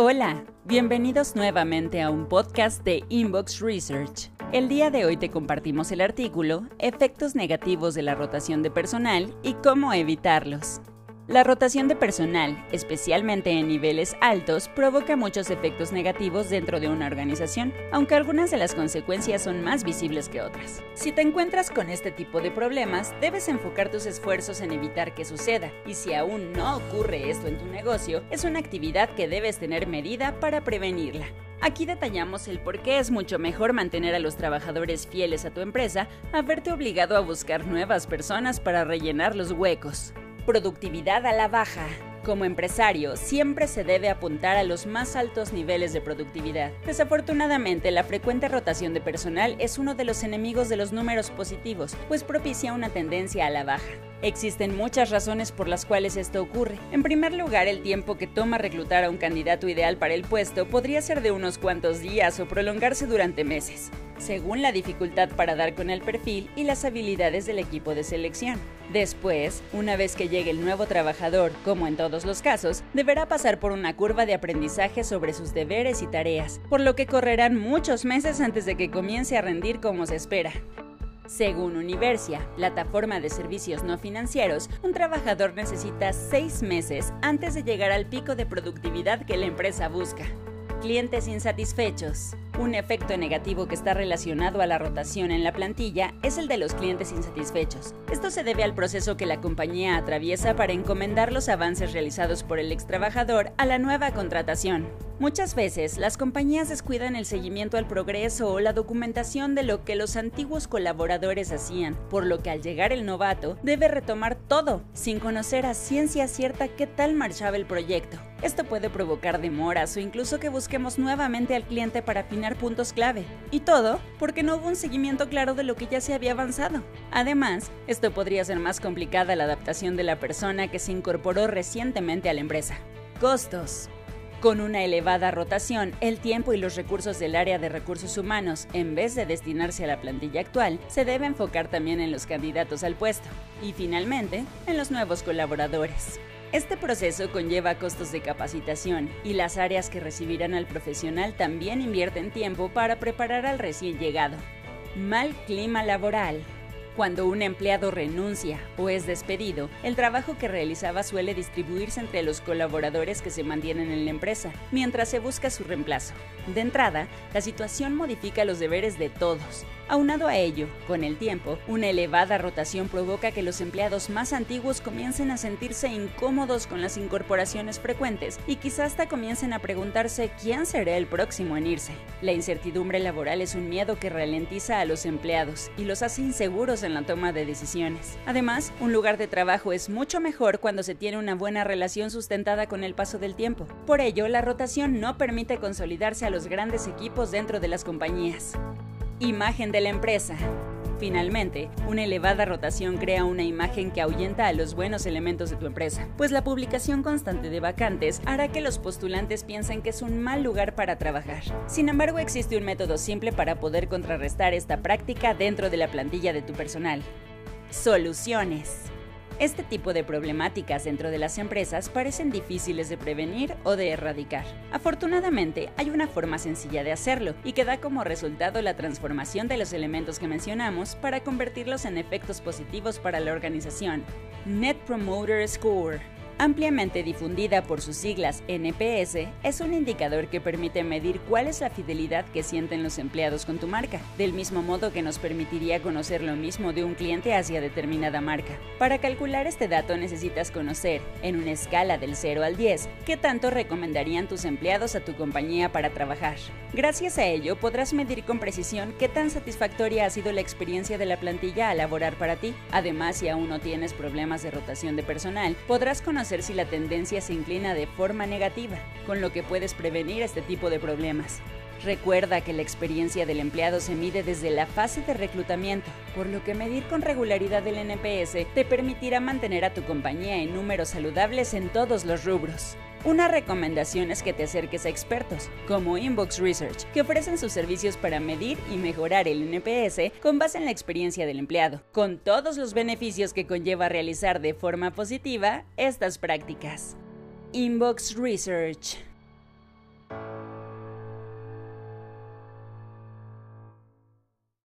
Hola, bienvenidos nuevamente a un podcast de Inbox Research. El día de hoy te compartimos el artículo Efectos negativos de la rotación de personal y cómo evitarlos. La rotación de personal, especialmente en niveles altos, provoca muchos efectos negativos dentro de una organización, aunque algunas de las consecuencias son más visibles que otras. Si te encuentras con este tipo de problemas, debes enfocar tus esfuerzos en evitar que suceda, y si aún no ocurre esto en tu negocio, es una actividad que debes tener medida para prevenirla. Aquí detallamos el por qué es mucho mejor mantener a los trabajadores fieles a tu empresa a verte obligado a buscar nuevas personas para rellenar los huecos. Productividad a la baja. Como empresario, siempre se debe apuntar a los más altos niveles de productividad. Desafortunadamente, la frecuente rotación de personal es uno de los enemigos de los números positivos, pues propicia una tendencia a la baja. Existen muchas razones por las cuales esto ocurre. En primer lugar, el tiempo que toma reclutar a un candidato ideal para el puesto podría ser de unos cuantos días o prolongarse durante meses según la dificultad para dar con el perfil y las habilidades del equipo de selección. Después, una vez que llegue el nuevo trabajador, como en todos los casos, deberá pasar por una curva de aprendizaje sobre sus deberes y tareas, por lo que correrán muchos meses antes de que comience a rendir como se espera. Según Universia, plataforma de servicios no financieros, un trabajador necesita seis meses antes de llegar al pico de productividad que la empresa busca. Clientes insatisfechos. Un efecto negativo que está relacionado a la rotación en la plantilla es el de los clientes insatisfechos. Esto se debe al proceso que la compañía atraviesa para encomendar los avances realizados por el ex trabajador a la nueva contratación. Muchas veces las compañías descuidan el seguimiento al progreso o la documentación de lo que los antiguos colaboradores hacían, por lo que al llegar el novato debe retomar todo, sin conocer a ciencia cierta qué tal marchaba el proyecto. Esto puede provocar demoras o incluso que busquemos nuevamente al cliente para puntos clave. Y todo porque no hubo un seguimiento claro de lo que ya se había avanzado. Además, esto podría ser más complicada la adaptación de la persona que se incorporó recientemente a la empresa. Costos. Con una elevada rotación, el tiempo y los recursos del área de recursos humanos, en vez de destinarse a la plantilla actual, se debe enfocar también en los candidatos al puesto y finalmente en los nuevos colaboradores. Este proceso conlleva costos de capacitación y las áreas que recibirán al profesional también invierten tiempo para preparar al recién llegado. Mal clima laboral. Cuando un empleado renuncia o es despedido, el trabajo que realizaba suele distribuirse entre los colaboradores que se mantienen en la empresa, mientras se busca su reemplazo. De entrada, la situación modifica los deberes de todos, Aunado a ello, con el tiempo, una elevada rotación provoca que los empleados más antiguos comiencen a sentirse incómodos con las incorporaciones frecuentes y quizás hasta comiencen a preguntarse quién será el próximo en irse. La incertidumbre laboral es un miedo que ralentiza a los empleados y los hace inseguros en la toma de decisiones. Además, un lugar de trabajo es mucho mejor cuando se tiene una buena relación sustentada con el paso del tiempo. Por ello, la rotación no permite consolidarse a los grandes equipos dentro de las compañías. Imagen de la empresa. Finalmente, una elevada rotación crea una imagen que ahuyenta a los buenos elementos de tu empresa, pues la publicación constante de vacantes hará que los postulantes piensen que es un mal lugar para trabajar. Sin embargo, existe un método simple para poder contrarrestar esta práctica dentro de la plantilla de tu personal. Soluciones. Este tipo de problemáticas dentro de las empresas parecen difíciles de prevenir o de erradicar. Afortunadamente, hay una forma sencilla de hacerlo y que da como resultado la transformación de los elementos que mencionamos para convertirlos en efectos positivos para la organización. Net Promoter Score ampliamente difundida por sus siglas NPS, es un indicador que permite medir cuál es la fidelidad que sienten los empleados con tu marca, del mismo modo que nos permitiría conocer lo mismo de un cliente hacia determinada marca. Para calcular este dato necesitas conocer, en una escala del 0 al 10, qué tanto recomendarían tus empleados a tu compañía para trabajar. Gracias a ello podrás medir con precisión qué tan satisfactoria ha sido la experiencia de la plantilla al laborar para ti. Además, si aún no tienes problemas de rotación de personal, podrás si la tendencia se inclina de forma negativa, con lo que puedes prevenir este tipo de problemas. Recuerda que la experiencia del empleado se mide desde la fase de reclutamiento, por lo que medir con regularidad el NPS te permitirá mantener a tu compañía en números saludables en todos los rubros. Una recomendación es que te acerques a expertos, como Inbox Research, que ofrecen sus servicios para medir y mejorar el NPS con base en la experiencia del empleado, con todos los beneficios que conlleva realizar de forma positiva estas prácticas. Inbox Research